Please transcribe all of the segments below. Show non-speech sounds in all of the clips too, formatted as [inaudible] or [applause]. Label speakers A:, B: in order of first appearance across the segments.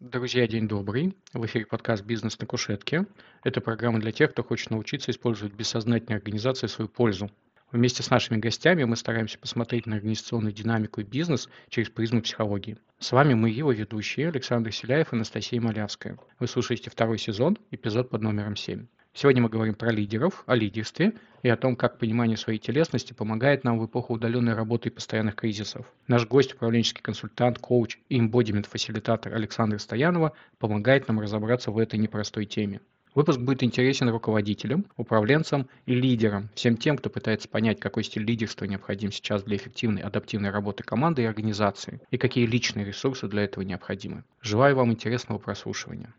A: Друзья, день добрый. В эфире подкаст «Бизнес на кушетке». Это программа для тех, кто хочет научиться использовать бессознательные организации в свою пользу. Вместе с нашими гостями мы стараемся посмотреть на организационную динамику и бизнес через призму психологии. С вами мы, его ведущие, Александр Селяев и Анастасия Малявская. Вы слушаете второй сезон, эпизод под номером 7. Сегодня мы говорим про лидеров, о лидерстве и о том, как понимание своей телесности помогает нам в эпоху удаленной работы и постоянных кризисов. Наш гость, управленческий консультант, коуч и имбодимент-фасилитатор Александр Стоянова помогает нам разобраться в этой непростой теме. Выпуск будет интересен руководителям, управленцам и лидерам, всем тем, кто пытается понять, какой стиль лидерства необходим сейчас для эффективной адаптивной работы команды и организации, и какие личные ресурсы для этого необходимы. Желаю вам интересного прослушивания.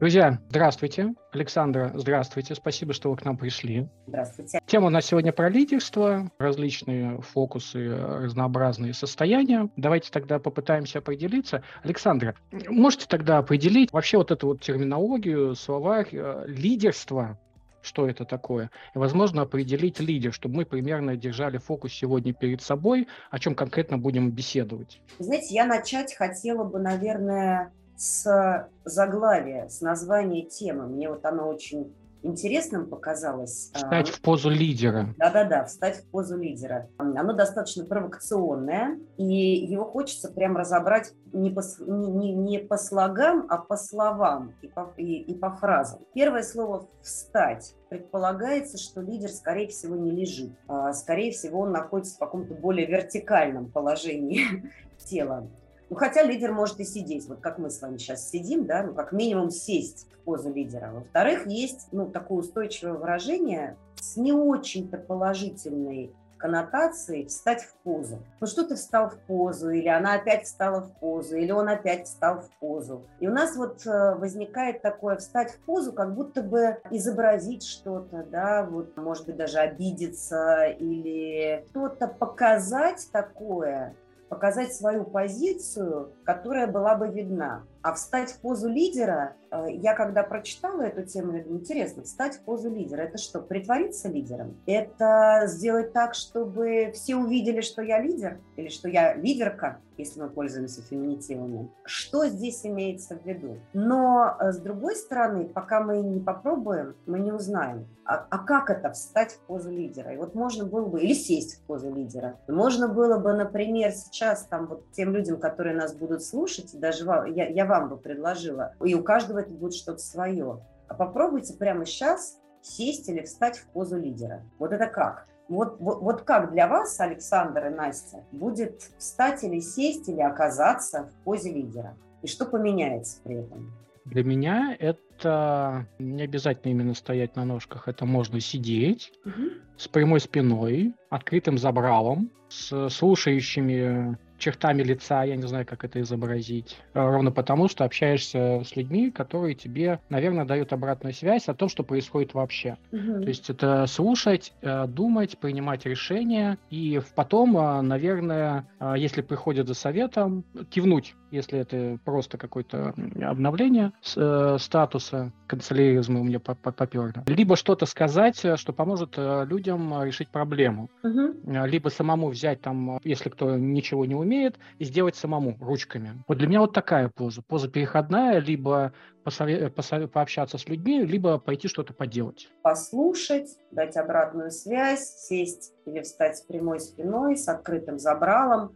A: Друзья, здравствуйте. Александра, здравствуйте. Спасибо, что вы к нам пришли.
B: Здравствуйте.
A: Тема у нас сегодня про лидерство, различные фокусы, разнообразные состояния. Давайте тогда попытаемся определиться. Александра, можете тогда определить вообще вот эту вот терминологию, словарь э, лидерство, что это такое, и, возможно, определить лидер, чтобы мы примерно держали фокус сегодня перед собой, о чем конкретно будем беседовать.
B: Знаете, я начать хотела бы, наверное, с заглавия, с названия темы. Мне вот оно очень интересным показалось.
A: Встать в позу лидера.
B: Да-да-да, встать в позу лидера. Оно достаточно провокационное, и его хочется прям разобрать не по, не, не по слогам, а по словам и по, и, и по фразам. Первое слово «встать» предполагается, что лидер, скорее всего, не лежит. А, скорее всего, он находится в каком-то более вертикальном положении [laughs] тела. Ну, хотя лидер может и сидеть, вот как мы с вами сейчас сидим, да, ну, как минимум сесть в позу лидера. Во-вторых, есть, ну, такое устойчивое выражение с не очень-то положительной коннотацией встать в позу. Ну что ты встал в позу, или она опять встала в позу, или он опять встал в позу. И у нас вот э, возникает такое встать в позу, как будто бы изобразить что-то, да, вот может быть даже обидеться или что-то показать такое, показать свою позицию, которая была бы видна. А встать в позу лидера, э, я когда прочитала эту тему, я думаю, интересно, встать в позу лидера, это что, притвориться лидером? Это сделать так, чтобы все увидели, что я лидер? Или что я лидерка, если мы пользуемся феминитивами? Что здесь имеется в виду? Но, э, с другой стороны, пока мы не попробуем, мы не узнаем. А, а как это встать в позу лидера? И вот можно было бы, или сесть в позу лидера. Можно было бы, например, сейчас там вот тем людям, которые нас будут слушать, даже я, я вам бы предложила, и у каждого это будет что-то свое. А попробуйте прямо сейчас сесть или встать в позу лидера. Вот это как? Вот, вот, вот как для вас, Александр и Настя, будет встать или сесть или оказаться в позе лидера? И что поменяется при этом?
A: Для меня это не обязательно именно стоять на ножках, это можно сидеть угу. с прямой спиной, открытым забралом, с слушающими чертами лица, я не знаю, как это изобразить. Э, ровно потому, что общаешься с людьми, которые тебе, наверное, дают обратную связь о том, что происходит вообще. Угу. То есть это слушать, э, думать, принимать решения и потом, э, наверное, если приходят за советом, кивнуть, если это просто какое-то обновление статуса, канцеляризма у меня попер. Либо что-то сказать, что поможет людям решить проблему. Угу. Либо самому взять там, если кто ничего не умеет, умеет, и сделать самому ручками. Вот для меня вот такая поза. Поза переходная, либо посове- посове- пообщаться с людьми, либо пойти что-то поделать.
B: Послушать, дать обратную связь, сесть или встать с прямой спиной, с открытым забралом,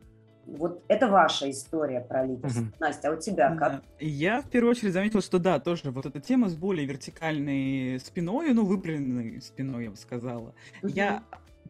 B: вот это ваша история про лидерство. Угу. Настя, а у тебя как?
C: Я в первую очередь заметила, что да, тоже вот эта тема с более вертикальной спиной, ну, выпрямленной спиной, я бы сказала. Угу. Я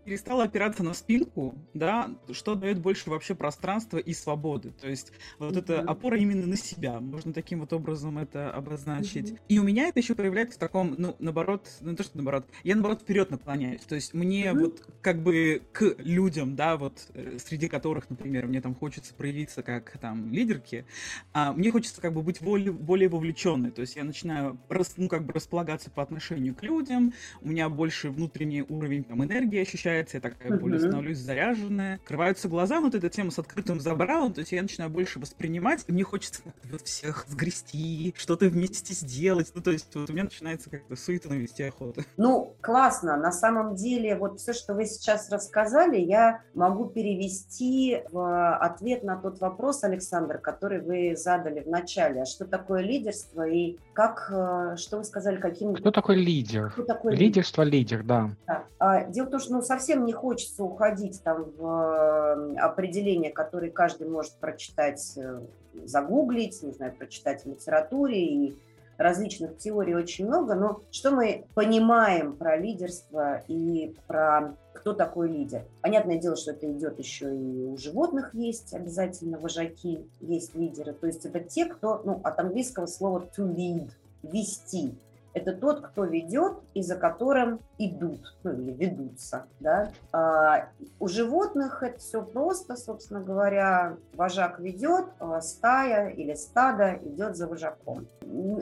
C: перестала опираться на спинку, да, что дает больше вообще пространства и свободы. То есть вот mm-hmm. эта опора именно на себя, можно таким вот образом это обозначить. Mm-hmm. И у меня это еще проявляется в таком, ну, наоборот, ну, то, что наоборот, я наоборот вперед наклоняюсь. То есть мне mm-hmm. вот как бы к людям, да, вот э, среди которых, например, мне там хочется проявиться как там лидерки, а мне хочется как бы быть более, более вовлеченной. То есть я начинаю, рас, ну, как бы располагаться по отношению к людям, у меня больше внутренний уровень там энергии ощущается, появляется, я такая более становлюсь заряженная. Открываются глаза, вот эта тема с открытым забралом, то есть я начинаю больше воспринимать, и мне хочется вот всех сгрести, что-то вместе сделать. Ну, то есть вот у меня начинается как-то суета навести охота.
B: Ну, классно. На самом деле, вот все, что вы сейчас рассказали, я могу перевести в ответ на тот вопрос, Александр, который вы задали в начале. А что такое лидерство и как, э, что вы сказали, каким...
A: Кто такой лидер? Кто такой Лидерство лидер, да.
B: да. А, дело в том, что ну, совсем не хочется уходить там в э, определение, которое каждый может прочитать, э, загуглить, не знаю, прочитать в литературе и различных теорий очень много, но что мы понимаем про лидерство и про кто такой лидер? Понятное дело, что это идет еще и у животных есть обязательно вожаки, есть лидеры. То есть это те, кто, ну, от английского слова to lead, вести это тот, кто ведет и за которым идут, ну или ведутся. Да? А у животных это все просто, собственно говоря, вожак ведет, а стая или стадо идет за вожаком.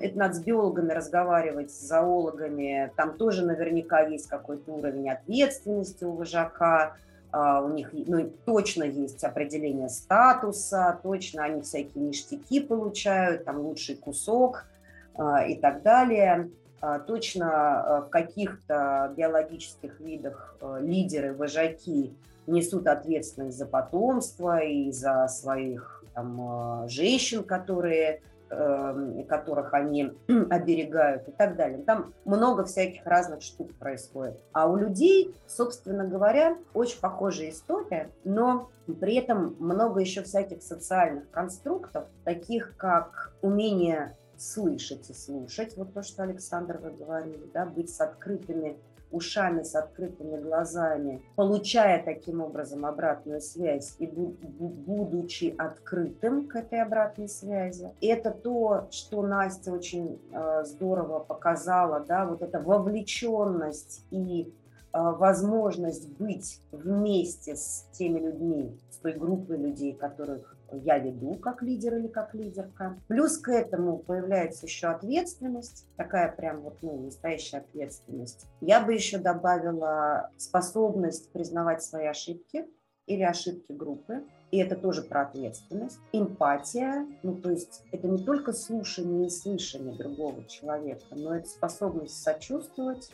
B: Это надо с биологами разговаривать, с зоологами, там тоже наверняка есть какой-то уровень ответственности у вожака, Uh, у них ну, точно есть определение статуса, точно они всякие ништяки получают, там лучший кусок uh, и так далее. А, точно а, в каких-то биологических видах а, лидеры, вожаки несут ответственность за потомство и за своих там, женщин, которые, эм, которых они [clears throat] оберегают и так далее. Там много всяких разных штук происходит. А у людей, собственно говоря, очень похожая история, но при этом много еще всяких социальных конструктов, таких как умение слышать и слушать, вот то, что Александр вы говорили, да, быть с открытыми ушами, с открытыми глазами, получая таким образом обратную связь и будучи открытым к этой обратной связи. И это то, что Настя очень э, здорово показала, да, вот эта вовлеченность и возможность быть вместе с теми людьми, с той группой людей, которых я веду как лидер или как лидерка. Плюс к этому появляется еще ответственность, такая прям вот, ну, настоящая ответственность. Я бы еще добавила способность признавать свои ошибки или ошибки группы. И это тоже про ответственность. Эмпатия, ну то есть это не только слушание и слышание другого человека, но это способность сочувствовать,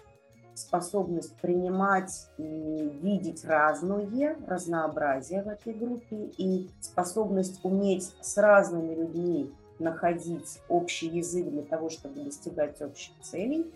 B: способность принимать и видеть разное, разнообразие в этой группе и способность уметь с разными людьми находить общий язык для того, чтобы достигать общих целей.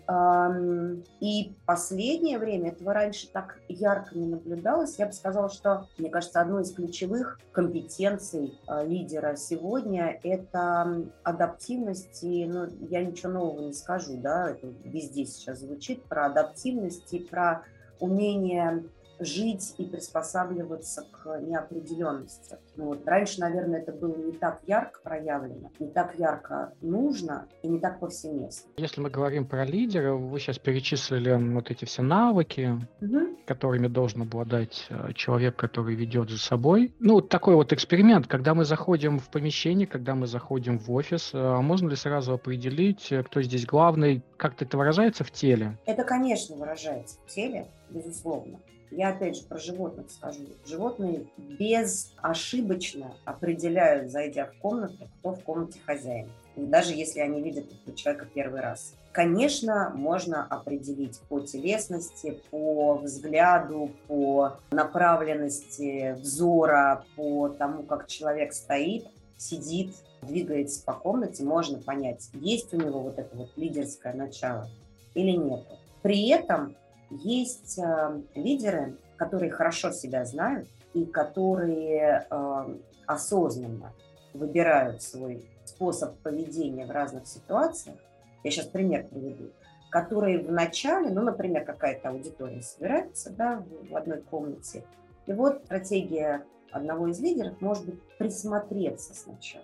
B: И последнее время, этого раньше так ярко не наблюдалось, я бы сказала, что, мне кажется, одной из ключевых компетенций а, лидера сегодня – это адаптивность, и ну, я ничего нового не скажу, да, это везде сейчас звучит, про адаптивность и про умение жить и приспосабливаться к неопределенности. Ну, вот. Раньше, наверное, это было не так ярко проявлено, не так ярко нужно и не так повсеместно.
A: Если мы говорим про лидера, вы сейчас перечислили вот эти все навыки, угу. которыми должен обладать э, человек, который ведет за собой. Ну, такой вот эксперимент, когда мы заходим в помещение, когда мы заходим в офис, э, можно ли сразу определить, э, кто здесь главный, как это выражается в теле?
B: Это, конечно, выражается в теле, безусловно. Я опять же про животных скажу. Животные безошибочно определяют, зайдя в комнату, кто в комнате хозяин. И даже если они видят этого человека первый раз. Конечно, можно определить по телесности, по взгляду, по направленности взора, по тому, как человек стоит, сидит, двигается по комнате, можно понять, есть у него вот это вот лидерское начало или нет. При этом есть э, лидеры, которые хорошо себя знают и которые э, осознанно выбирают свой способ поведения в разных ситуациях. Я сейчас пример приведу которые в начале, ну, например, какая-то аудитория собирается да, в одной комнате, и вот стратегия одного из лидеров может быть присмотреться сначала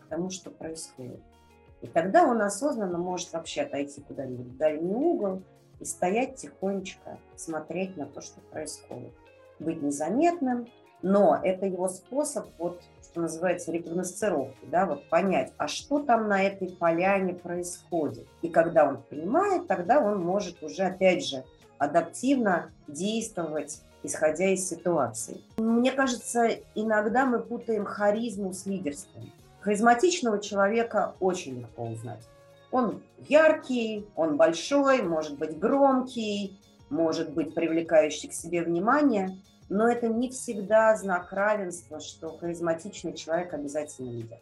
B: к тому, что происходит. И тогда он осознанно может вообще отойти куда-нибудь в дальний угол и стоять тихонечко, смотреть на то, что происходит. Быть незаметным, но это его способ, вот, что называется, рекогносцировки, да, вот понять, а что там на этой поляне происходит. И когда он понимает, тогда он может уже, опять же, адаптивно действовать исходя из ситуации. Мне кажется, иногда мы путаем харизму с лидерством. Харизматичного человека очень легко узнать. Он яркий, он большой, может быть громкий, может быть привлекающий к себе внимание, но это не всегда знак равенства, что харизматичный человек обязательно лидер.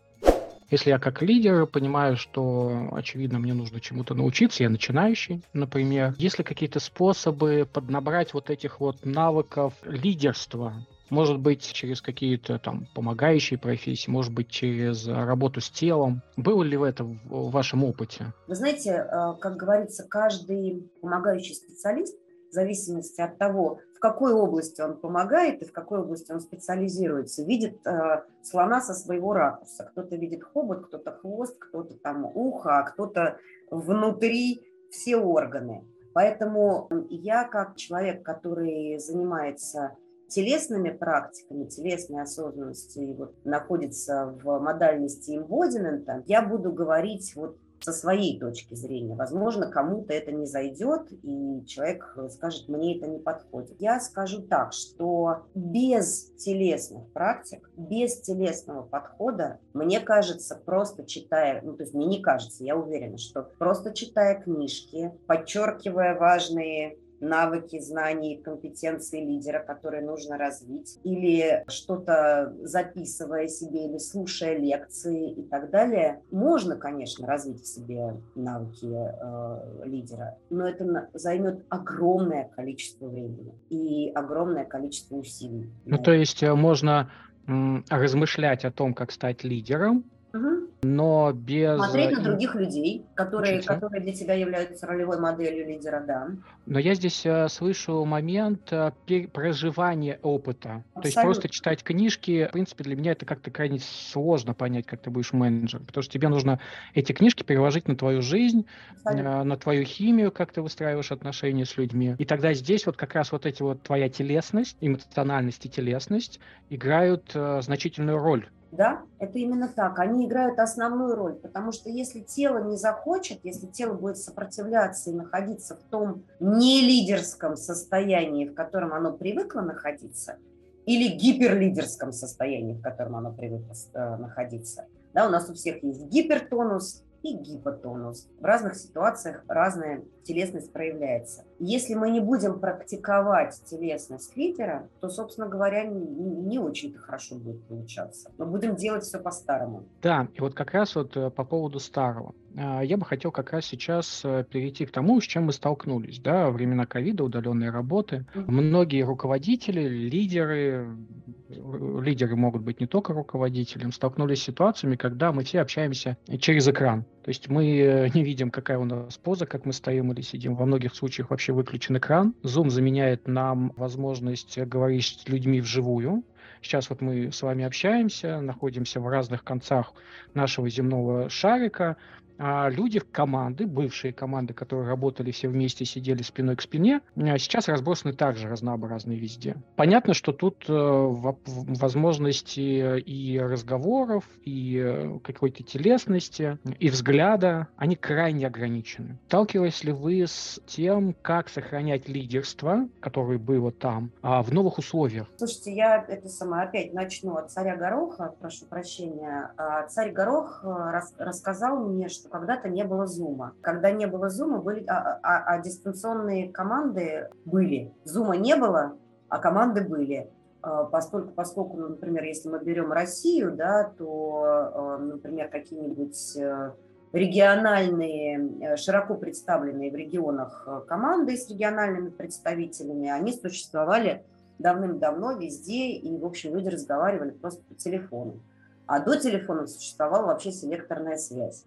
A: Если я как лидер понимаю, что, очевидно, мне нужно чему-то научиться, я начинающий, например, есть ли какие-то способы поднабрать вот этих вот навыков лидерства, может быть, через какие-то там помогающие профессии, может быть, через работу с телом. Было ли в этом в вашем опыте?
B: Вы знаете, э, как говорится, каждый помогающий специалист в зависимости от того, в какой области он помогает и в какой области он специализируется, видит э, слона со своего ракурса. Кто-то видит хобот, кто-то хвост, кто-то там ухо, а кто-то внутри все органы. Поэтому я как человек, который занимается телесными практиками, телесной осознанности и вот находится в модальности имбодимента, я буду говорить вот со своей точки зрения. Возможно, кому-то это не зайдет, и человек скажет, мне это не подходит. Я скажу так, что без телесных практик, без телесного подхода, мне кажется, просто читая, ну, то есть мне не кажется, я уверена, что просто читая книжки, подчеркивая важные навыки, знания и компетенции лидера, которые нужно развить, или что-то записывая себе, или слушая лекции и так далее. Можно, конечно, развить в себе навыки э, лидера, но это займет огромное количество времени и огромное количество усилий.
A: Ну, то есть э, можно размышлять о том, как стать лидером, Угу. Но без...
B: Смотреть на других людей, которые, которые для тебя являются ролевой моделью лидера, да.
A: Но я здесь э, слышу момент э, проживания опыта. Абсолютно. То есть просто читать книжки, в принципе, для меня это как-то крайне сложно понять, как ты будешь менеджер. Потому что тебе нужно эти книжки переложить на твою жизнь, э, на твою химию, как ты выстраиваешь отношения с людьми. И тогда здесь вот как раз вот эти вот твоя телесность, эмоциональность и телесность играют э, значительную роль
B: да, это именно так. Они играют основную роль, потому что если тело не захочет, если тело будет сопротивляться и находиться в том нелидерском состоянии, в котором оно привыкло находиться, или гиперлидерском состоянии, в котором оно привыкло э, находиться. Да, у нас у всех есть гипертонус, и гипотонус. В разных ситуациях разная телесность проявляется. Если мы не будем практиковать телесность лидера, то, собственно говоря, не, не очень-то хорошо будет получаться. Мы будем делать все по-старому.
A: Да, и вот как раз вот э, по поводу старого. А, я бы хотел как раз сейчас э, перейти к тому, с чем мы столкнулись. Да, времена ковида, удаленной работы. Многие руководители, лидеры, лидеры могут быть не только руководителем, столкнулись с ситуациями, когда мы все общаемся через экран. То есть мы э, [laughs] не видим, какая у нас поза, как мы стоим или сидим. Во многих случаях вообще выключен экран. Zoom заменяет нам возможность говорить с людьми вживую. Сейчас вот мы с вами общаемся, находимся в разных концах нашего земного шарика, люди команды, бывшие команды, которые работали все вместе, сидели спиной к спине, а сейчас разбросаны также разнообразные везде. Понятно, что тут э, возможности и разговоров, и э, какой-то телесности, и взгляда, они крайне ограничены. Сталкивались ли вы с тем, как сохранять лидерство, которое было там, а, в новых условиях?
B: Слушайте, я это сама опять начну от царя Гороха, прошу прощения. А, царь Горох э, рас, рассказал мне, что когда-то не было зума. Когда не было зума, были, а, а, а дистанционные команды были. Зума не было, а команды были. А, поскольку, поскольку, ну, например, если мы берем Россию, да, то, а, например, какие-нибудь э, региональные, э, широко представленные в регионах э, команды с региональными представителями, они существовали давным-давно везде, и, в общем, люди разговаривали просто по телефону. А до телефона существовала вообще селекторная связь.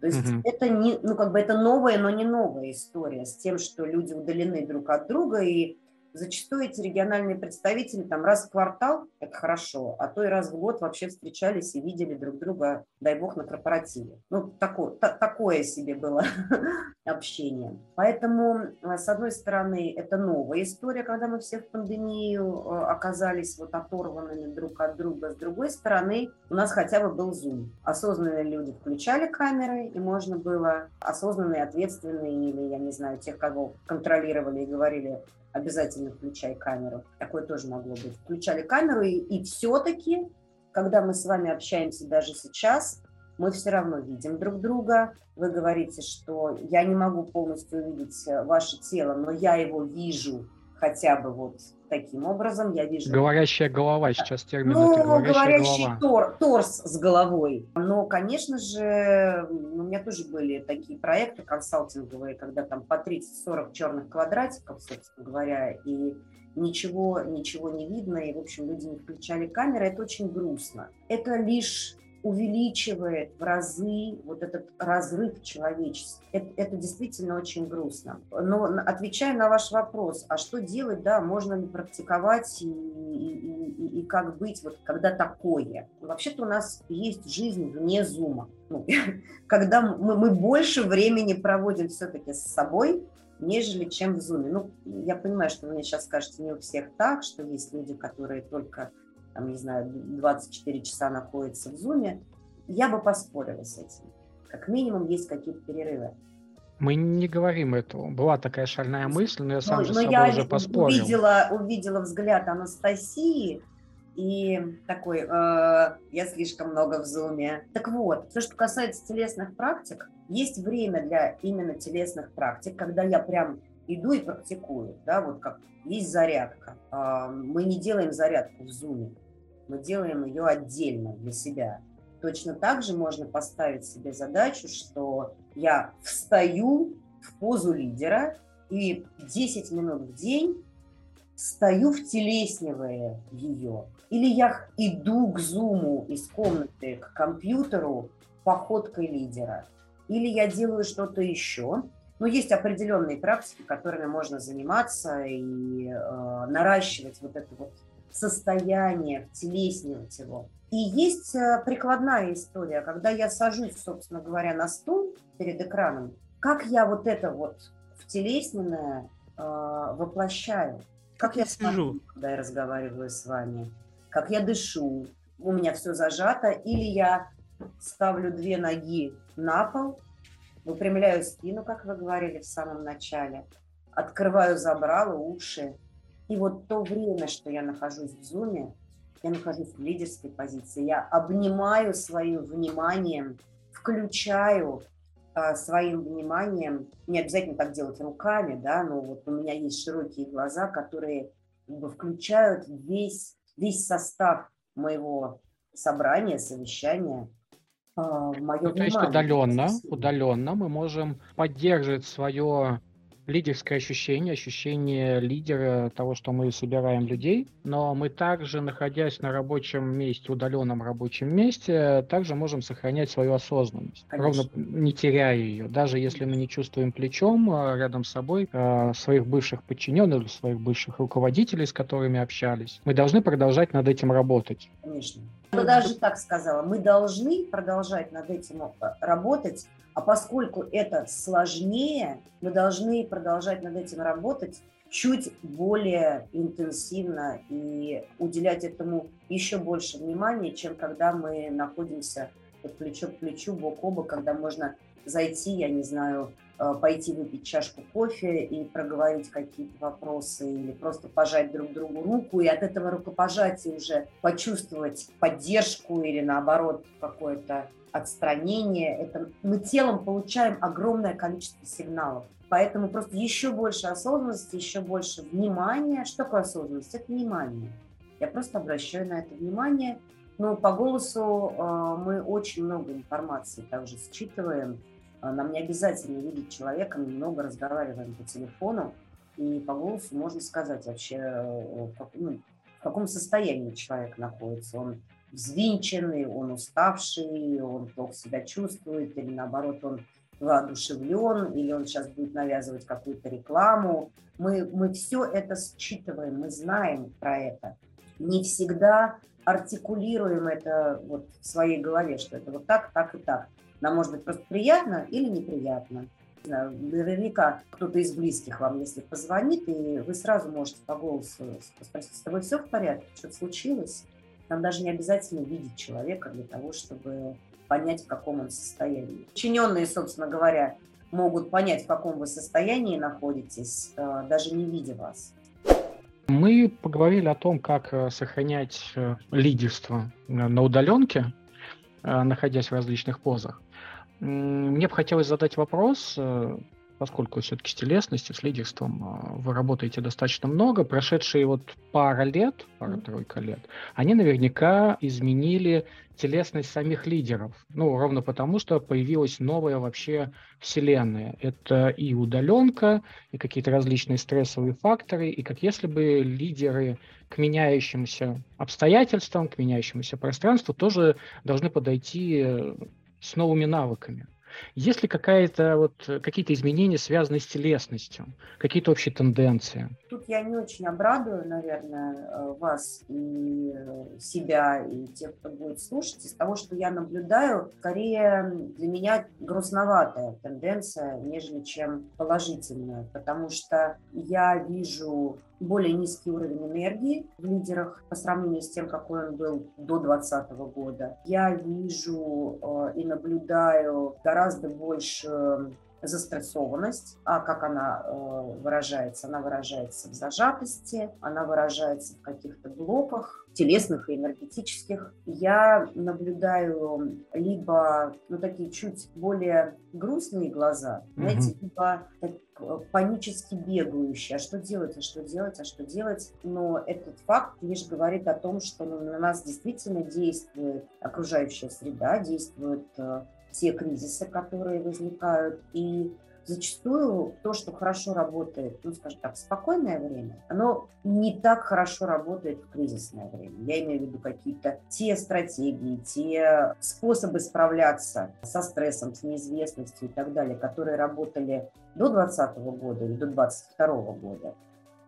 B: То есть угу. это не, ну как бы это новая, но не новая история с тем, что люди удалены друг от друга и Зачастую эти региональные представители там раз в квартал – это хорошо, а то и раз в год вообще встречались и видели друг друга, дай бог, на корпоративе. Ну, такое, та, такое себе было [laughs] общение. Поэтому, э, с одной стороны, это новая история, когда мы все в пандемию э, оказались вот оторванными друг от друга. С другой стороны, у нас хотя бы был Zoom. Осознанные люди включали камеры, и можно было осознанные, ответственные или, я не знаю, тех, кого контролировали и говорили, обязательно включай камеру. Такое тоже могло быть. Включали камеру, и, и все-таки, когда мы с вами общаемся даже сейчас, мы все равно видим друг друга. Вы говорите, что я не могу полностью увидеть э, ваше тело, но я его вижу хотя бы вот таким образом. Я вижу...
A: Говорящая голова, сейчас термин
B: ну, это говорящая говорящий голова. Тор, торс с головой. Но, конечно же, у меня тоже были такие проекты консалтинговые, когда там по 30-40 черных квадратиков, собственно говоря, и ничего, ничего не видно, и, в общем, люди не включали камеры, это очень грустно. Это лишь увеличивает в разы вот этот разрыв человечества. Это, это действительно очень грустно. Но отвечая на ваш вопрос, а что делать, да, можно ли практиковать и, и, и, и как быть, вот когда такое? Вообще-то у нас есть жизнь вне зума. Ну, [laughs] когда мы, мы больше времени проводим все-таки с собой, нежели чем в зуме. Ну, я понимаю, что вы мне сейчас скажете, не у всех так, что есть люди, которые только там, не знаю, 24 часа находится в зуме, я бы поспорила с этим. Как минимум есть какие-то перерывы.
A: Мы не говорим этого. Была такая шальная мысль, но я сам но, же с собой я уже поспорил.
B: Увидела, увидела взгляд Анастасии, и такой, э, я слишком много в зуме. Так вот, все, что касается телесных практик, есть время для именно телесных практик, когда я прям иду и практикую, да, вот как есть зарядка. А, мы не делаем зарядку в зуме, мы делаем ее отдельно для себя. Точно так же можно поставить себе задачу, что я встаю в позу лидера и 10 минут в день стою втелеснивая ее. Или я иду к зуму из комнаты к компьютеру походкой лидера. Или я делаю что-то еще, но есть определенные практики, которыми можно заниматься и э, наращивать вот это вот состояние, втелеснивать его. И есть э, прикладная история, когда я сажусь, собственно говоря, на стул перед экраном, как я вот это вот втелесненное э, воплощаю, как я сижу, когда я разговариваю с вами, как я дышу, у меня все зажато, или я ставлю две ноги на пол, Выпрямляю спину, как вы говорили в самом начале. Открываю забрало, уши. И вот то время, что я нахожусь в зуме, я нахожусь в лидерской позиции. Я обнимаю своим вниманием, включаю э, своим вниманием, не обязательно так делать руками, да, но вот у меня есть широкие глаза, которые как бы, включают весь, весь состав моего собрания, совещания –
A: мое ну, То есть удаленно, удаленно мы можем поддерживать свое лидерское ощущение, ощущение лидера того, что мы собираем людей, но мы также, находясь на рабочем месте, удаленном рабочем месте, также можем сохранять свою осознанность, Конечно. ровно не теряя ее, даже если мы не чувствуем плечом а, рядом с собой а, своих бывших подчиненных, своих бывших руководителей, с которыми общались. Мы должны продолжать над этим работать.
B: Конечно. Я даже так сказала, мы должны продолжать над этим э, работать, а поскольку это сложнее, мы должны продолжать над этим работать чуть более интенсивно и уделять этому еще больше внимания, чем когда мы находимся плечо к плечу, бок о бок, когда можно зайти, я не знаю, Э, пойти выпить чашку кофе и проговорить какие-то вопросы или просто пожать друг другу руку и от этого рукопожатия уже почувствовать поддержку или наоборот какое-то отстранение. Это мы телом получаем огромное количество сигналов. Поэтому просто еще больше осознанности, еще больше внимания. Что такое осознанность? Это внимание. Я просто обращаю на это внимание. Но по голосу э, мы очень много информации также считываем а, нам не обязательно видеть человека, мы много разговариваем по телефону, и по голосу можно сказать вообще, э, ну, в каком состоянии человек находится. Он взвинченный, он уставший, он плохо себя чувствует, или наоборот, он воодушевлен, или он сейчас будет навязывать какую-то рекламу. Мы, мы все это считываем, мы знаем про это. Не всегда артикулируем это вот в своей голове, что это вот так, так и так. Нам может быть просто приятно или неприятно. Наверняка кто-то из близких вам, если позвонит, и вы сразу можете по голосу спросить, с тобой все в порядке, что-то случилось? Нам даже не обязательно видеть человека для того, чтобы понять, в каком он состоянии. Подчиненные, собственно говоря, могут понять, в каком вы состоянии находитесь, э, даже не видя вас.
A: Мы поговорили о том, как э, сохранять э, лидерство на удаленке, находясь в различных позах. Мне бы хотелось задать вопрос, поскольку все-таки с телесностью, с лидерством а, вы работаете достаточно много, прошедшие вот пара лет, пара-тройка лет, они наверняка изменили телесность самих лидеров. Ну, ровно потому, что появилась новая вообще вселенная. Это и удаленка, и какие-то различные стрессовые факторы, и как если бы лидеры к меняющимся обстоятельствам, к меняющемуся пространству тоже должны подойти с новыми навыками. Есть ли какая-то вот какие-то изменения, связанные с телесностью, какие-то общие тенденции?
B: Тут я не очень обрадую, наверное, э, вас и э, себя, и тех, кто будет слушать, из того, что я наблюдаю, скорее для меня грустноватая тенденция, нежели чем положительная, потому что я вижу более низкий уровень энергии в лидерах по сравнению с тем, какой он был до 2020 года. Я вижу э, и наблюдаю гораздо больше застрессованность. А как она э, выражается? Она выражается в зажатости, она выражается в каких-то блоках телесных и энергетических. Я наблюдаю либо ну, такие чуть более грустные глаза, mm-hmm. знаете, либо так, э, панически бегающие. А что делать, а что делать, а что делать? Но этот факт лишь говорит о том, что ну, на нас действительно действует окружающая среда, действует э, те кризисы, которые возникают. И зачастую то, что хорошо работает, ну, скажем так, в спокойное время, оно не так хорошо работает в кризисное время. Я имею в виду какие-то те стратегии, те способы справляться со стрессом, с неизвестностью и так далее, которые работали до 2020 года или до 2022 года,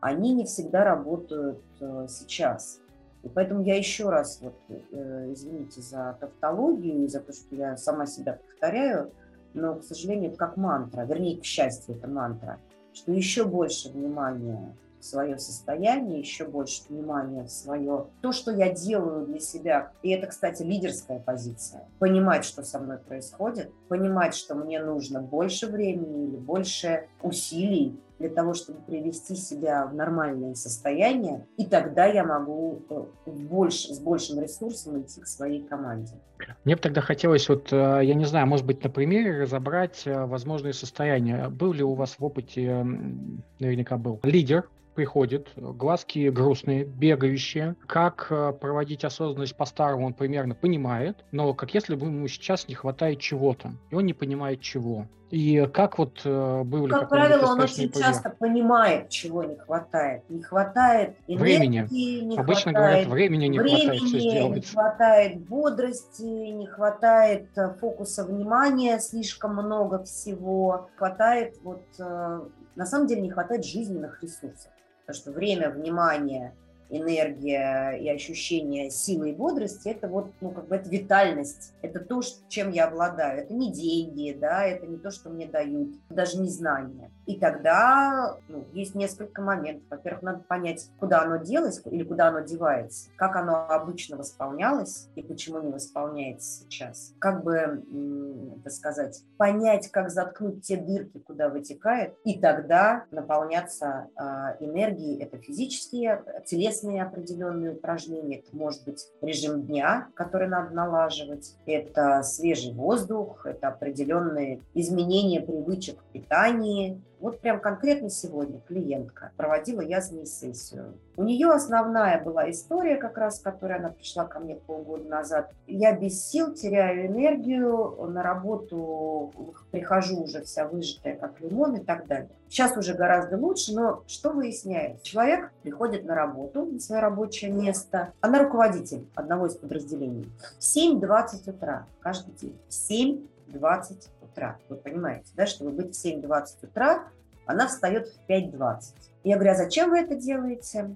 B: они не всегда работают э, сейчас. И поэтому я еще раз, вот, э, извините за тавтологию и за то, что я сама себя повторяю, но, к сожалению, это как мантра, вернее, к счастью, это мантра, что еще больше внимания в свое состояние, еще больше внимания в свое то, что я делаю для себя. И это, кстати, лидерская позиция. Понимать, что со мной происходит, понимать, что мне нужно больше времени или больше усилий для того, чтобы привести себя в нормальное состояние, и тогда я могу э, больше, с большим ресурсом идти к своей команде.
A: Мне бы тогда хотелось, вот, э, я не знаю, может быть, на примере разобрать э, возможные состояния. Был ли у вас в опыте, наверняка был, лидер, приходит, глазки грустные, бегающие. Как э, проводить осознанность по-старому он примерно понимает, но как если бы ему сейчас не хватает чего-то, и он не понимает чего. И как вот э, был
B: Как правило, он очень позор? часто понимает, чего не хватает. Не хватает
A: энергии,
B: времени.
A: Не Обычно хватает говорят, времени не времени, хватает все сделать.
B: Не хватает бодрости, не хватает э, фокуса внимания, слишком много всего. Хватает вот на самом деле не хватает жизненных ресурсов. Потому что время, внимание, энергия и ощущение силы и бодрости, это вот, ну, как бы это витальность, это то, чем я обладаю. Это не деньги, да, это не то, что мне дают, даже не знания. И тогда ну, есть несколько моментов. Во-первых, надо понять, куда оно делось или куда оно девается, как оно обычно восполнялось и почему не восполняется сейчас. Как бы, так сказать, понять, как заткнуть те дырки, куда вытекает, и тогда наполняться э, энергией. Это физические, телесные определенные упражнения, это может быть режим дня, который надо налаживать, это свежий воздух, это определенные изменения привычек в питании, вот прям конкретно сегодня клиентка проводила я с ней сессию. У нее основная была история, как раз, которая она пришла ко мне полгода назад. Я без сил теряю энергию, на работу прихожу уже вся выжатая, как лимон и так далее. Сейчас уже гораздо лучше, но что выясняется? Человек приходит на работу, на свое рабочее место. Она руководитель одного из подразделений. В 7.20 утра каждый день. В 7.20 утра. Вы понимаете, да, чтобы быть в 7.20 утра, она встает в 5.20. Я говорю, а зачем вы это делаете?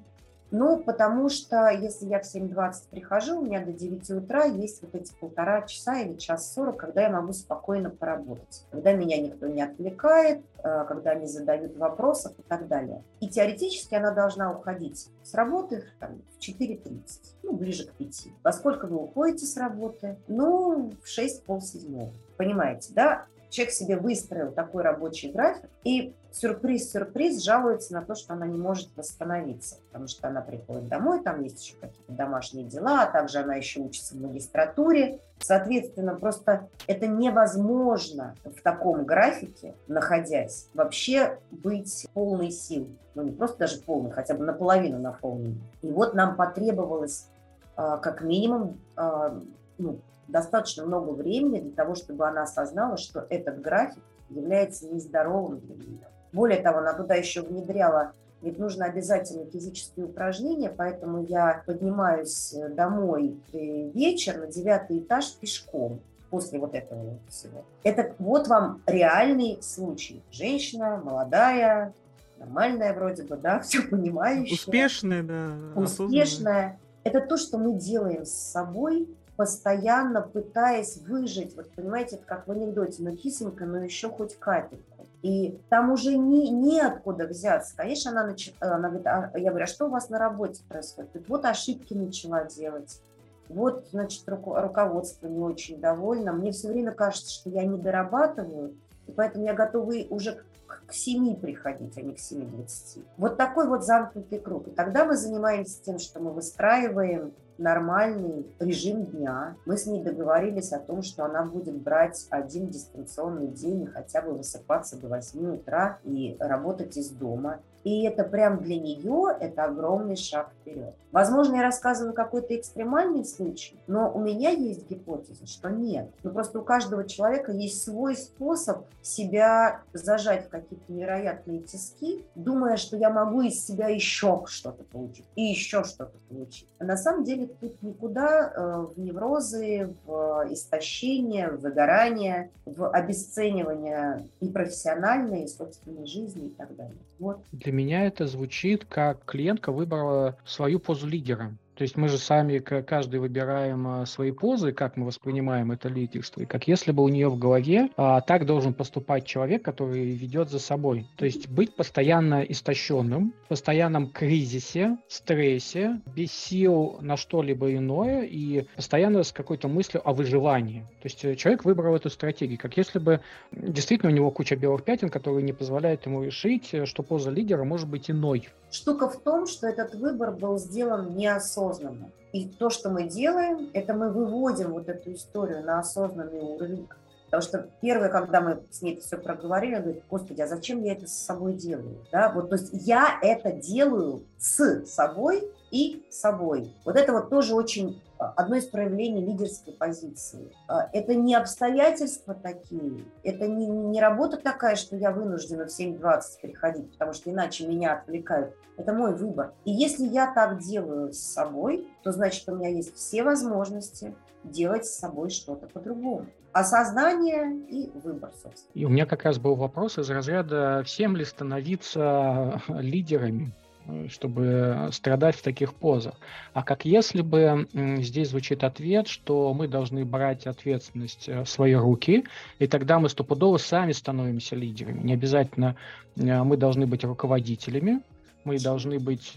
B: Ну, потому что если я в 7.20 прихожу, у меня до 9 утра есть вот эти полтора часа или час сорок, когда я могу спокойно поработать, когда меня никто не отвлекает, э, когда не задают вопросов и так далее. И теоретически она должна уходить с работы там, в 4.30, ну, ближе к 5. Поскольку вы уходите с работы? Ну, в 6 полседьмого. Понимаете, да? Человек себе выстроил такой рабочий график, и сюрприз-сюрприз жалуется на то, что она не может восстановиться, потому что она приходит домой, там есть еще какие-то домашние дела, а также она еще учится в магистратуре. Соответственно, просто это невозможно в таком графике, находясь, вообще быть полной сил. Ну, не просто даже полной, хотя бы наполовину наполненной. И вот нам потребовалось а, как минимум а, ну, достаточно много времени для того, чтобы она осознала, что этот график является нездоровым для нее. Более того, она туда еще внедряла ведь нужно обязательно физические упражнения, поэтому я поднимаюсь домой вечер на девятый этаж пешком после вот этого всего. Это вот вам реальный случай. Женщина, молодая, нормальная вроде бы, да, [laughs] все понимающая.
C: Успешная, да.
B: Успешная. Это то, что мы делаем с собой, постоянно пытаясь выжить. Вот понимаете, как в анекдоте, ну кисонька, но еще хоть капельку. И там уже не, неоткуда взяться. Конечно, она, нач... она говорит, а, я говорю, а что у вас на работе происходит? Говорит, вот ошибки начала делать. Вот, значит, руководство не очень довольно. Мне все время кажется, что я не дорабатываю, и поэтому я готова уже к 7 приходить, а не к 7.20. Вот такой вот замкнутый круг. И тогда мы занимаемся тем, что мы выстраиваем нормальный режим дня. Мы с ней договорились о том, что она будет брать один дистанционный день и хотя бы высыпаться до 8 утра и работать из дома. И это прям для нее это огромный шаг вперед. Возможно, я рассказываю какой-то экстремальный случай, но у меня есть гипотеза, что нет. Ну просто у каждого человека есть свой способ себя зажать в какие-то невероятные тиски, думая, что я могу из себя еще что-то получить и еще что-то получить. А на самом деле тут никуда э, в неврозы, в истощение, в выгорание, в обесценивание и профессиональной, и собственной жизни и так далее.
A: Вот. Для меня это звучит как клиентка выбрала свою позу лидера. То есть мы же сами каждый выбираем а, свои позы, как мы воспринимаем это лидерство. И как если бы у нее в голове а, так должен поступать человек, который ведет за собой. То есть быть постоянно истощенным, в постоянном кризисе, стрессе, без сил на что-либо иное и постоянно с какой-то мыслью о выживании. То есть э, человек выбрал эту стратегию, как если бы действительно у него куча белых пятен, которые не позволяют ему решить, э, что поза лидера может быть иной.
B: Штука в том, что этот выбор был сделан неосознанно. И то, что мы делаем, это мы выводим вот эту историю на осознанный уровень. Потому что первое, когда мы с ней это все проговорили, она говорит, господи, а зачем я это с собой делаю? Да? Вот, то есть я это делаю с собой и собой. Вот это вот тоже очень одно из проявлений лидерской позиции. А, это не обстоятельства такие, это не, не работа такая, что я вынуждена в 7.20 приходить, потому что иначе меня отвлекают. Это мой выбор. И если я так делаю с собой, то значит у меня есть все возможности делать с собой что-то по-другому. Осознание и выбор, собственно.
A: И у меня как раз был вопрос из разряда, всем ли становиться лидерами? Чтобы страдать в таких позах. А как если бы здесь звучит ответ, что мы должны брать ответственность э, в свои руки, и тогда мы стопудово сами становимся лидерами. Не обязательно э, мы должны быть руководителями, мы должны быть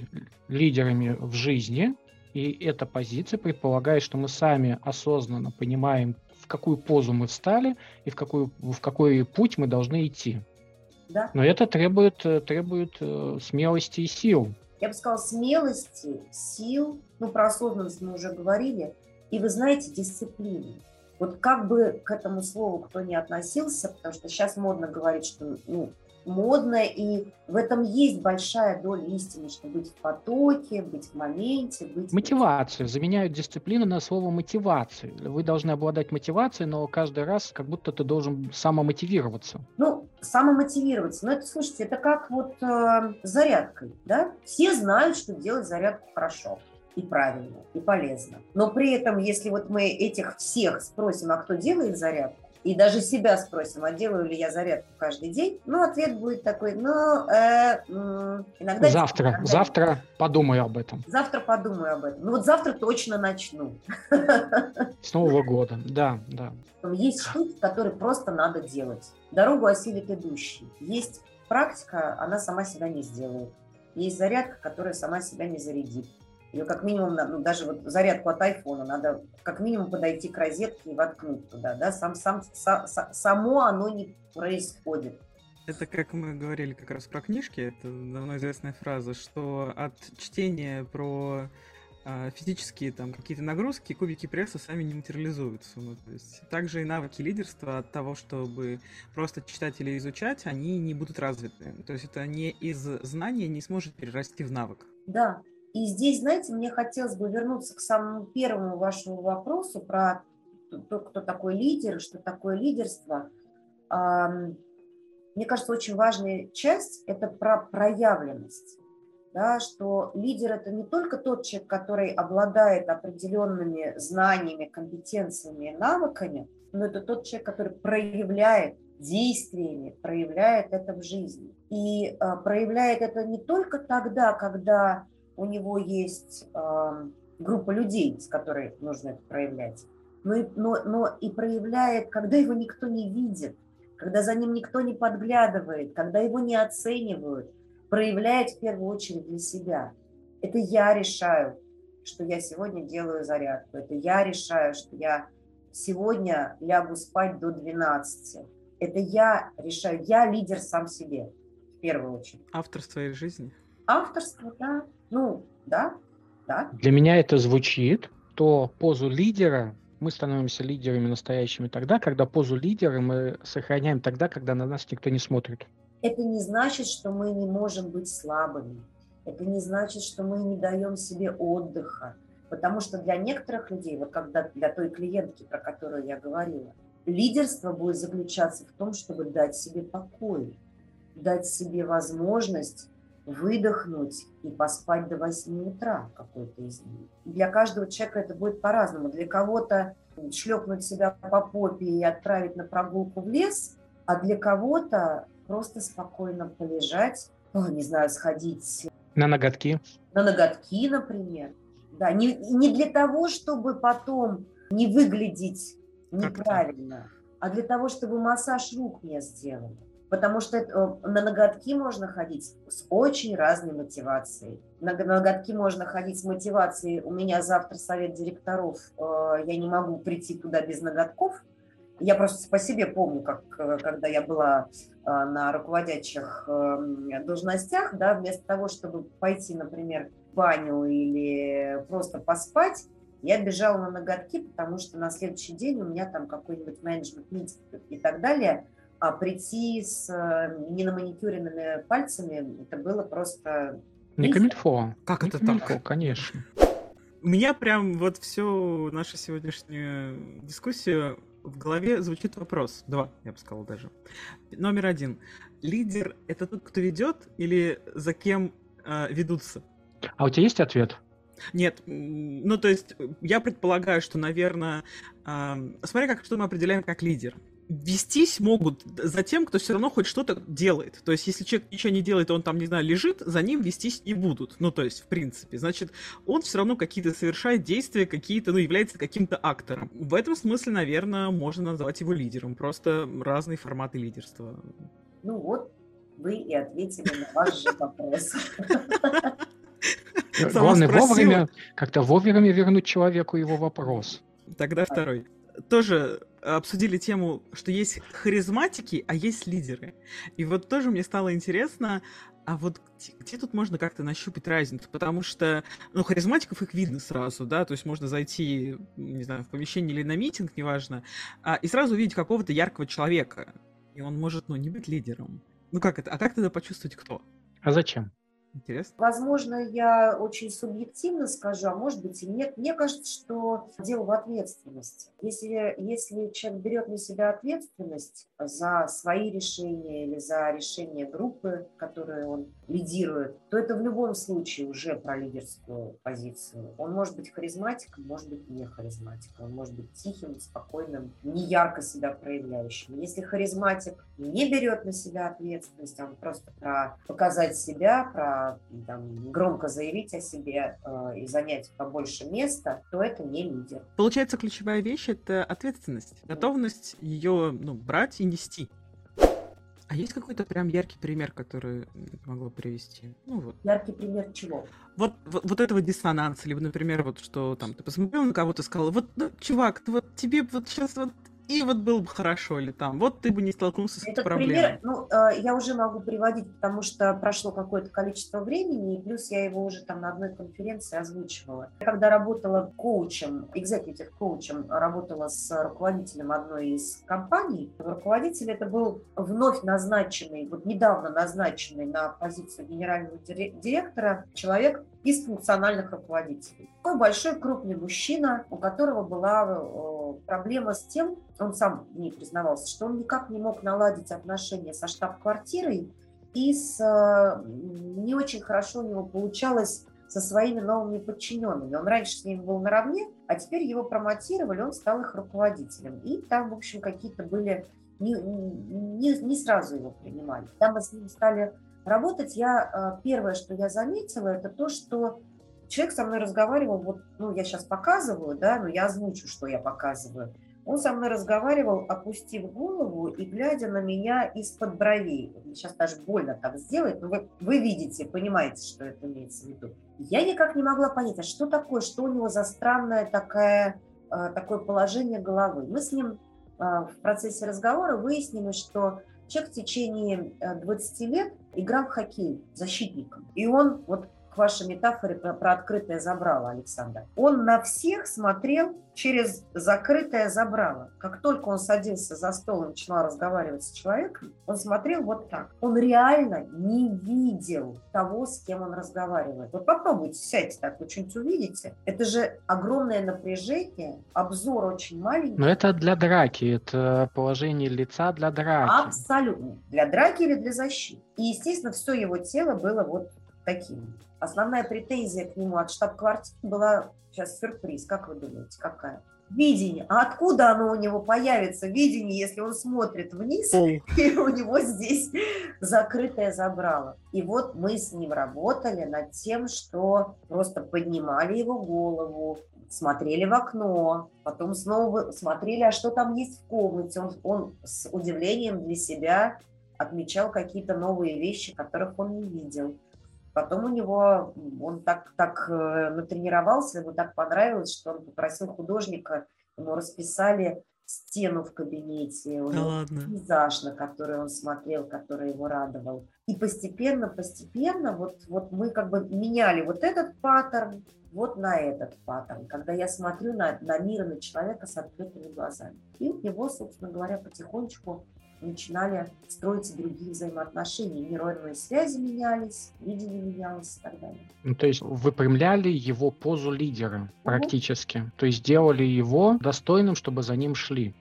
A: лидерами в жизни, и эта позиция предполагает, что мы сами осознанно понимаем, в какую позу мы встали и в, какую, в какой путь мы должны идти. Да. Но это требует, э, требует э, смелости и сил.
B: Я бы сказала, смелости, сил, ну, про осознанность мы уже говорили, и, вы знаете, дисциплины. Вот как бы к этому слову кто ни относился, потому что сейчас модно говорить, что ну, модно, и в этом есть большая доля истины, что быть в потоке, быть в моменте, быть...
A: Мотивацию. Заменяют дисциплину на слово мотивации. Вы должны обладать мотивацией, но каждый раз как будто ты должен самомотивироваться.
B: Ну, самомотивироваться. Но это, слушайте, это как вот э, зарядкой, да? Все знают, что делать зарядку хорошо и правильно, и полезно. Но при этом, если вот мы этих всех спросим, а кто делает зарядку, и даже себя спросим, а делаю ли я зарядку каждый день, ну, ответ будет такой, ну, э,
A: иногда... Завтра, иногда... завтра подумаю об этом.
B: Завтра подумаю об этом. Ну, вот завтра точно начну. [laughs]
A: С Нового года, да, да.
B: Есть штуки, которые просто надо делать. Дорогу осилит идущий. Есть практика, она сама себя не сделает. Есть зарядка, которая сама себя не зарядит. Ее как минимум, ну, даже вот зарядку от айфона надо как минимум подойти к розетке и воткнуть туда, да, сам, сам, са, са, само оно не происходит.
C: Это как мы говорили как раз про книжки, это давно известная фраза, что от чтения про а, физические там какие-то нагрузки, кубики пресса сами не материализуются. Ну, то есть, также и навыки лидерства от того, чтобы просто читать или изучать, они не будут развиты. То есть это не из знания не сможет перерасти в навык.
B: Да, и здесь, знаете, мне хотелось бы вернуться к самому первому вашему вопросу про то, кто такой лидер, что такое лидерство. Мне кажется, очень важная часть – это про проявленность. Да, что лидер – это не только тот человек, который обладает определенными знаниями, компетенциями, навыками, но это тот человек, который проявляет действиями, проявляет это в жизни. И а, проявляет это не только тогда, когда у него есть э, группа людей, с которой нужно это проявлять, но и, но, но и проявляет, когда его никто не видит, когда за ним никто не подглядывает, когда его не оценивают, проявляет в первую очередь для себя. Это я решаю, что я сегодня делаю зарядку, это я решаю, что я сегодня лягу спать до 12. Это я решаю, я лидер сам себе, в первую очередь.
C: Автор своей жизни.
B: Авторство, да. Ну, да, да.
A: Для меня это звучит, то позу лидера мы становимся лидерами настоящими тогда, когда позу лидера мы сохраняем тогда, когда на нас никто не смотрит.
B: Это не значит, что мы не можем быть слабыми. Это не значит, что мы не даем себе отдыха. Потому что для некоторых людей, вот когда для той клиентки, про которую я говорила, лидерство будет заключаться в том, чтобы дать себе покой, дать себе возможность выдохнуть и поспать до 8 утра какой-то из них. Для каждого человека это будет по-разному. Для кого-то шлепнуть себя по попе и отправить на прогулку в лес, а для кого-то просто спокойно полежать, ну, не знаю, сходить...
A: На ноготки.
B: На ноготки, например. Да, не, не для того, чтобы потом не выглядеть неправильно, а для того, чтобы массаж рук мне сделали потому что э, на ноготки можно ходить с очень разной мотивацией. На ноготки можно ходить с мотивацией «у меня завтра совет директоров, э, я не могу прийти туда без ноготков». Я просто по себе помню, как э, когда я была на руководящих должностях, да, вместо того, чтобы пойти, например, в баню или просто поспать, я бежала на ноготки, потому что на следующий день у меня там какой-нибудь менеджмент митинг и так далее – а прийти с э, не на маникюренными пальцами, это было просто...
A: Не камильфо.
C: Как это так?
A: Конечно.
C: У меня прям вот всю нашу сегодняшнюю дискуссию в голове звучит вопрос. Два, я бы сказал даже. Номер один. Лидер — это тот, кто ведет или за кем э, ведутся?
A: А у тебя есть ответ?
C: Нет, ну то есть я предполагаю, что, наверное, э, смотря как что мы определяем как лидер вестись могут за тем, кто все равно хоть что-то делает. То есть, если человек ничего не делает, он там, не знаю, лежит, за ним вестись не будут. Ну, то есть, в принципе. Значит, он все равно какие-то совершает действия, какие-то, ну, является каким-то актором. В этом смысле, наверное, можно назвать его лидером. Просто разные форматы лидерства.
B: Ну вот, вы и ответили на ваш же вопрос.
A: Главное вовремя, как-то вовремя вернуть человеку его вопрос.
C: Тогда второй. Тоже обсудили тему, что есть харизматики, а есть лидеры. И вот тоже мне стало интересно, а вот где, где тут можно как-то нащупать разницу? Потому что, ну, харизматиков их видно сразу, да, то есть можно зайти, не знаю, в помещение или на митинг, неважно, а, и сразу увидеть какого-то яркого человека. И он может, ну, не быть лидером. Ну как это? А как тогда почувствовать, кто?
A: А зачем?
C: Интересно.
B: Возможно, я очень субъективно скажу, а может быть и нет. Мне кажется, что дело в ответственности. Если, если человек берет на себя ответственность за свои решения или за решение группы, которую он лидирует, то это в любом случае уже про лидерскую позицию. Он может быть харизматиком, может быть не харизматиком, он может быть тихим, спокойным, не ярко себя проявляющим. Если харизматик не берет на себя ответственность, он просто про показать себя, про там, громко заявить о себе э, и занять побольше места, то это не лидер.
C: Получается, ключевая вещь — это ответственность, готовность ее ну, брать и нести. А есть какой-то прям яркий пример, который могло привести?
B: Ну вот. Яркий пример чего?
C: Вот, вот, вот этого диссонанса, либо, например, вот что там ты посмотрел на кого-то и сказал, вот, ну, чувак, ты, вот тебе вот сейчас вот и вот было бы хорошо, или там, вот ты бы не столкнулся с этой проблемой. Пример,
B: ну, э, я уже могу приводить, потому что прошло какое-то количество времени, и плюс я его уже там на одной конференции озвучивала. Я когда работала коучем, экзекутив коучем, работала с руководителем одной из компаний. Руководитель это был вновь назначенный, вот недавно назначенный на позицию генерального директора человек из функциональных руководителей. Такой большой крупный мужчина, у которого была э, проблема с тем, он сам не признавался, что он никак не мог наладить отношения со штаб-квартирой и с, э, не очень хорошо у него получалось со своими новыми подчиненными. Он раньше с ними был наравне, а теперь его промотировали, он стал их руководителем. И там, в общем, какие-то были... Не, не, не сразу его принимали. Когда мы с ним стали работать, я э, первое, что я заметила, это то, что человек со мной разговаривал, вот, ну, я сейчас показываю, да, но я озвучу, что я показываю – он со мной разговаривал, опустив голову и глядя на меня из-под бровей. Сейчас даже больно так сделать, но вы, вы видите, понимаете, что это имеется в виду. Я никак не могла понять, а что такое, что у него за странное такое, э, такое положение головы. Мы с ним э, в процессе разговора выяснили, что человек в течение 20 э, лет играл в хоккей защитником. И он вот вашей метафоре про, про открытое забрало, Александр. Он на всех смотрел через закрытое забрало. Как только он садился за стол и начинал разговаривать с человеком, он смотрел вот так. Он реально не видел того, с кем он разговаривает. Вот попробуйте, сядьте так, вы что-нибудь увидите. Это же огромное напряжение, обзор очень маленький.
A: Но это для драки, это положение лица для драки.
B: Абсолютно. Для драки или для защиты. И, естественно, все его тело было вот таким. Основная претензия к нему от штаб-квартиры была, сейчас сюрприз, как вы думаете, какая? Видение. А откуда оно у него появится, видение, если он смотрит вниз, Ой. [laughs] и у него здесь закрытое забрало. И вот мы с ним работали над тем, что просто поднимали его голову, смотрели в окно, потом снова смотрели, а что там есть в комнате. Он, он с удивлением для себя отмечал какие-то новые вещи, которых он не видел. Потом у него, он так, так э, натренировался, ему так понравилось, что он попросил художника, ему расписали стену в кабинете,
C: да ладно.
B: пейзаж, на который он смотрел, который его радовал. И постепенно, постепенно вот, вот мы как бы меняли вот этот паттерн, вот на этот паттерн, когда я смотрю на, на мир и на человека с открытыми глазами. И у него, собственно говоря, потихонечку начинали строить другие взаимоотношения. Нейронные связи менялись, видение менялось и так далее.
A: Ну, то есть выпрямляли его позу лидера практически. Угу. То есть делали его достойным, чтобы за ним шли.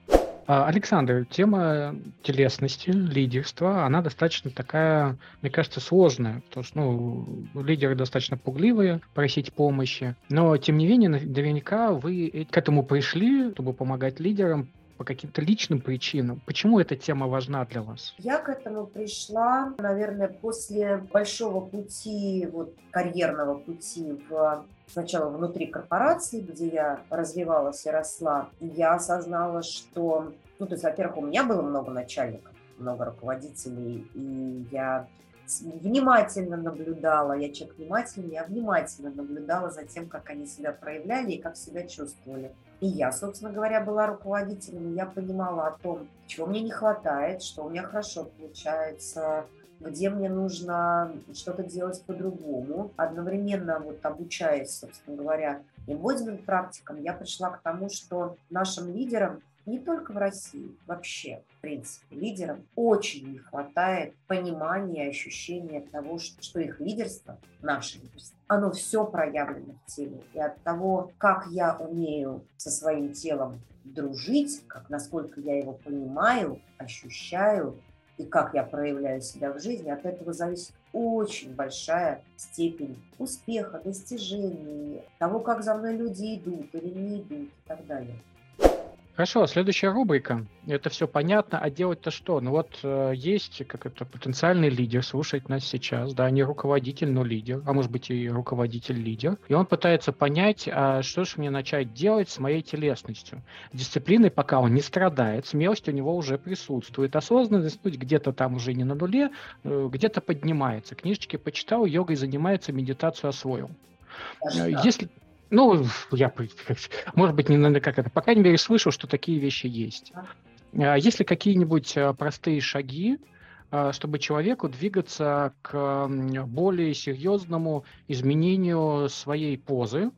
A: А, Александр, тема телесности, лидерства, она достаточно такая, мне кажется, сложная, потому что ну, лидеры достаточно пугливые, просить помощи, но тем не менее, наверняка вы к этому пришли, чтобы помогать лидерам по каким-то личным причинам. Почему эта тема важна для вас?
B: Я к этому пришла, наверное, после большого пути, вот карьерного пути в сначала внутри корпорации, где я развивалась и росла, я осознала, что, ну, то есть, во-первых, у меня было много начальников, много руководителей, и я внимательно наблюдала, я человек внимательный, я внимательно наблюдала за тем, как они себя проявляли и как себя чувствовали. И я, собственно говоря, была руководителем, я понимала о том, чего мне не хватает, что у меня хорошо получается, где мне нужно что-то делать по-другому, одновременно вот обучаясь, собственно говоря, эмбодимент практикам, я пришла к тому, что нашим лидерам не только в России, вообще, в принципе, лидерам очень не хватает понимания, ощущения того, что их лидерство, наше лидерство, оно все проявлено в теле. И от того, как я умею со своим телом дружить, как насколько я его понимаю, ощущаю, и как я проявляю себя в жизни, от этого зависит очень большая степень успеха, достижений, того, как за мной люди идут или не идут и так далее.
A: Хорошо, следующая рубрика. Это все понятно, а делать-то что? Ну вот э, есть как это потенциальный лидер, слушает нас сейчас, да, не руководитель, но лидер, а может быть и руководитель-лидер. И он пытается понять, а что же мне начать делать с моей телесностью. Дисциплиной пока он не страдает, смелость у него уже присутствует, осознанность ну, где-то там уже не на нуле, э, где-то поднимается. Книжечки почитал, йогой занимается, медитацию освоил. Э, если, ну, я, может быть, не как это, по крайней мере, слышал, что такие вещи есть. А есть ли какие-нибудь а, простые шаги, а, чтобы человеку двигаться к более серьезному изменению своей позы?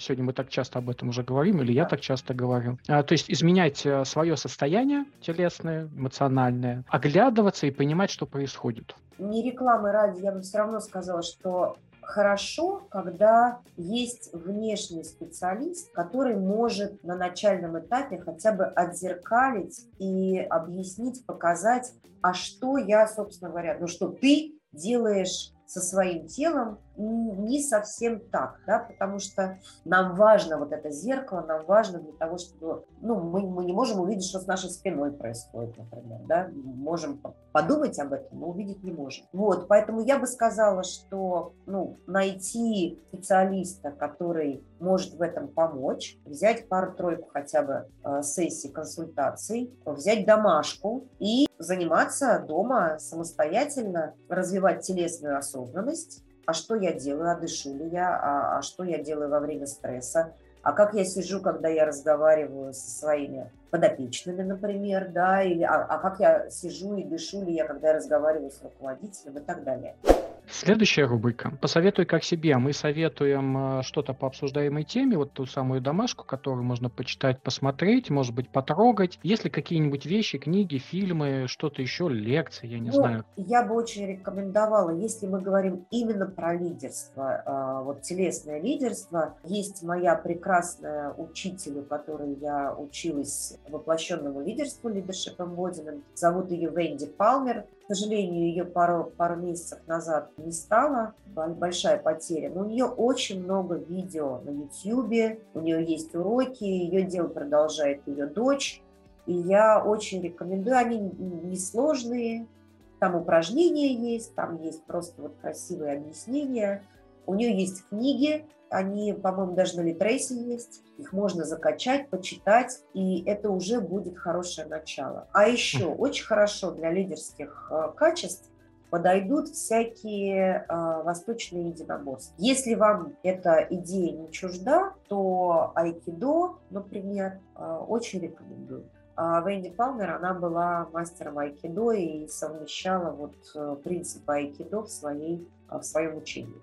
A: Сегодня мы так часто об этом уже говорим, или я так часто говорю. То есть изменять свое состояние телесное, эмоциональное, оглядываться и понимать, что происходит.
B: Не рекламы ради, я бы все равно сказала, что хорошо, когда есть внешний специалист, который может на начальном этапе хотя бы отзеркалить и объяснить, показать, а что я, собственно говоря, ну что ты делаешь со своим телом не совсем так, да, потому что нам важно вот это зеркало, нам важно для того, чтобы, ну, мы, мы не можем увидеть, что с нашей спиной происходит, например, да, можем подумать об этом, но увидеть не можем. Вот, поэтому я бы сказала, что, ну, найти специалиста, который может в этом помочь, взять пару-тройку хотя бы э, сессий консультаций, взять домашку и заниматься дома самостоятельно, развивать телесную осознанность, а что я делаю, а дышу ли я, а, а что я делаю во время стресса, а как я сижу, когда я разговариваю со своими подопечными, например, да, или а, а как я сижу и дышу ли я, когда я разговариваю с руководителем и так далее.
A: Следующая рубрика. Посоветуй как себе. Мы советуем э, что-то по обсуждаемой теме, вот ту самую домашку, которую можно почитать, посмотреть, может быть, потрогать. Есть ли какие-нибудь вещи, книги, фильмы, что-то еще, лекции, я не ну, знаю.
B: Я бы очень рекомендовала, если мы говорим именно про лидерство, э, вот телесное лидерство, есть моя прекрасная учитель, у которой я училась воплощенному лидерству, leadership embodiment. Зовут ее Венди Палмер. К сожалению, ее пару, пару месяцев назад не стало, большая потеря. Но у нее очень много видео на YouTube, у нее есть уроки, ее дело продолжает ее дочь. И я очень рекомендую, они несложные, там упражнения есть, там есть просто вот красивые объяснения. У нее есть книги, они, по-моему, даже на Литрейсе есть. Их можно закачать, почитать, и это уже будет хорошее начало. А еще очень хорошо для лидерских э, качеств подойдут всякие э, восточные единоборства. Если вам эта идея не чужда, то айкидо, например, э, очень рекомендую. А Венди Палмер, она была мастером айкидо и совмещала вот принципы айкидо в, своей, в своем учении.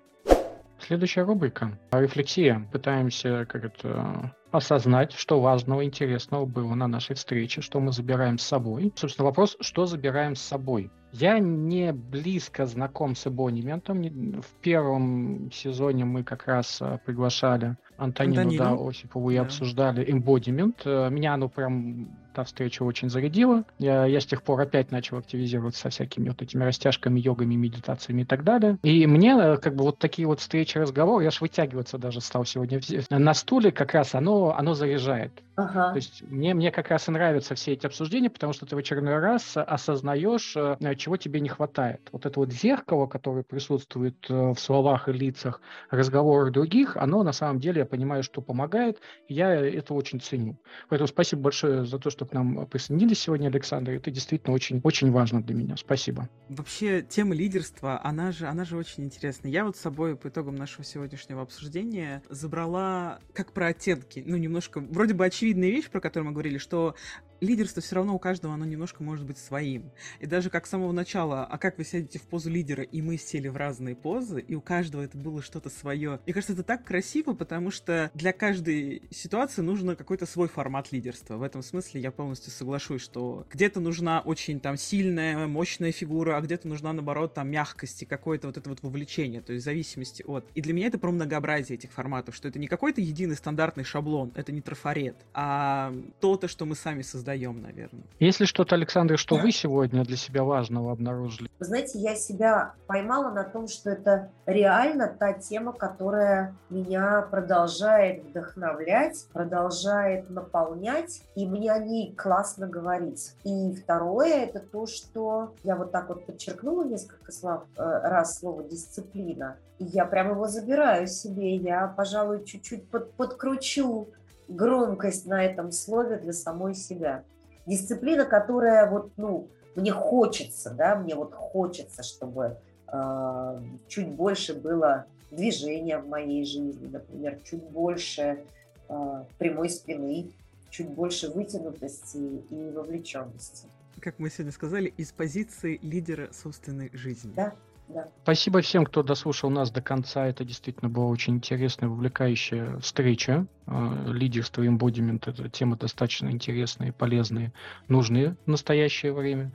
A: Следующая рубрика. Рефлексия. Пытаемся как это осознать, что важного, интересного было на нашей встрече, что мы забираем с собой. Собственно, вопрос, что забираем с собой. Я не близко знаком с эбониментом. В первом сезоне мы как раз а, приглашали Антонину, Антонину. да, Осипову и да. обсуждали эмбодимент. Э, меня оно прям та встреча очень зарядила. Я, я с тех пор опять начал активизироваться со всякими вот этими растяжками, йогами, медитациями и так далее. И мне э, как бы вот такие вот встречи, разговоры, я аж вытягиваться даже стал сегодня на стуле, как раз оно, оно заряжает. Ага. То есть мне, мне как раз и нравятся все эти обсуждения, потому что ты в очередной раз осознаешь, э, чего тебе не хватает. Вот это вот зеркало, которое присутствует э, в словах и лицах, разговорах других, оно на самом деле, я понимаю, что помогает, и я это очень ценю. Поэтому спасибо большое за то, что к нам присоединились сегодня, Александр. Это действительно очень, очень важно для меня. Спасибо.
C: Вообще, тема лидерства, она же, она же очень интересная. Я вот с собой по итогам нашего сегодняшнего обсуждения забрала как про оттенки, ну, немножко, вроде бы очевидная вещь, про которую мы говорили, что лидерство все равно у каждого, оно немножко может быть своим. И даже как с самого начала, а как вы сядете в позу лидера, и мы сели в разные позы, и у каждого это было что-то свое. Мне кажется, это так красиво, потому что для каждой ситуации нужно какой-то свой формат лидерства. В этом смысле я полностью соглашусь, что где-то нужна очень там сильная, мощная фигура, а где-то нужна, наоборот, там мягкость и какое-то вот это вот вовлечение, то есть в зависимости от. И для меня это про многообразие этих форматов, что это не какой-то единый стандартный шаблон, это не трафарет, а то-то, что мы сами создаем, наверное.
A: Если что-то, Александр, что вы сегодня для себя важного обнаружили?
B: Вы знаете, я себя поймала на том, что это реально та тема, которая меня продолжает вдохновлять, продолжает наполнять, и мне о ней классно говорить. И второе, это то, что я вот так вот подчеркнула несколько слов, э, раз слово «дисциплина», и я прям его забираю себе, я, пожалуй, чуть-чуть под, подкручу громкость на этом слове для самой себя. Дисциплина, которая вот, ну, мне хочется, да, мне вот хочется, чтобы э, чуть больше было движения в моей жизни, например, чуть больше э, прямой спины, чуть больше вытянутости и вовлеченности.
C: Как мы сегодня сказали, из позиции лидера собственной жизни.
B: Да, да.
A: Спасибо всем, кто дослушал нас до конца. Это действительно была очень интересная, вовлекающая встреча. А, лидерство и эмбодимент – это тема достаточно интересная и полезная, нужные в настоящее время.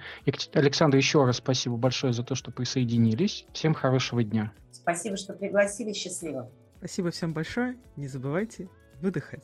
A: Александр, еще раз спасибо большое за то, что присоединились. Всем хорошего дня.
B: Спасибо, что пригласили. Счастливо.
C: Спасибо всем большое. Не забывайте выдыхать.